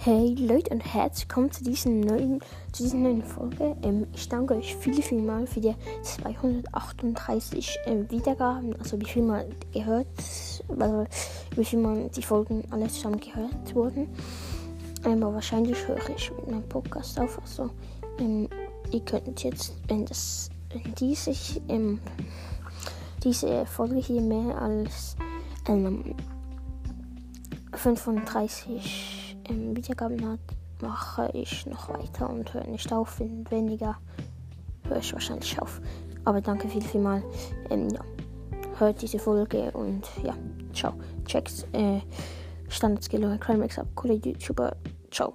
Hey Leute und herzlich willkommen zu, diesem neuen, zu dieser neuen Folge. Ähm, ich danke euch viel, viel mal für die 238 ähm, Wiedergaben, also wie viel mal gehört, also wie viel mal die Folgen alle zusammen gehört wurden. Ähm, aber wahrscheinlich höre ich mit meinem Podcast auf. Also ähm, ihr könnt jetzt, wenn das, wenn diese, ähm, diese Folge hier mehr als 35 ähm, Wiedergaben hat, mache ich noch weiter und höre nicht auf. Wenn weniger höre ich wahrscheinlich auf. Aber danke viel, viel mal. Ähm, ja. Hört diese Folge und ja, ciao. Checkt äh, Standard Skill und Crime Up, coole YouTuber. Ciao.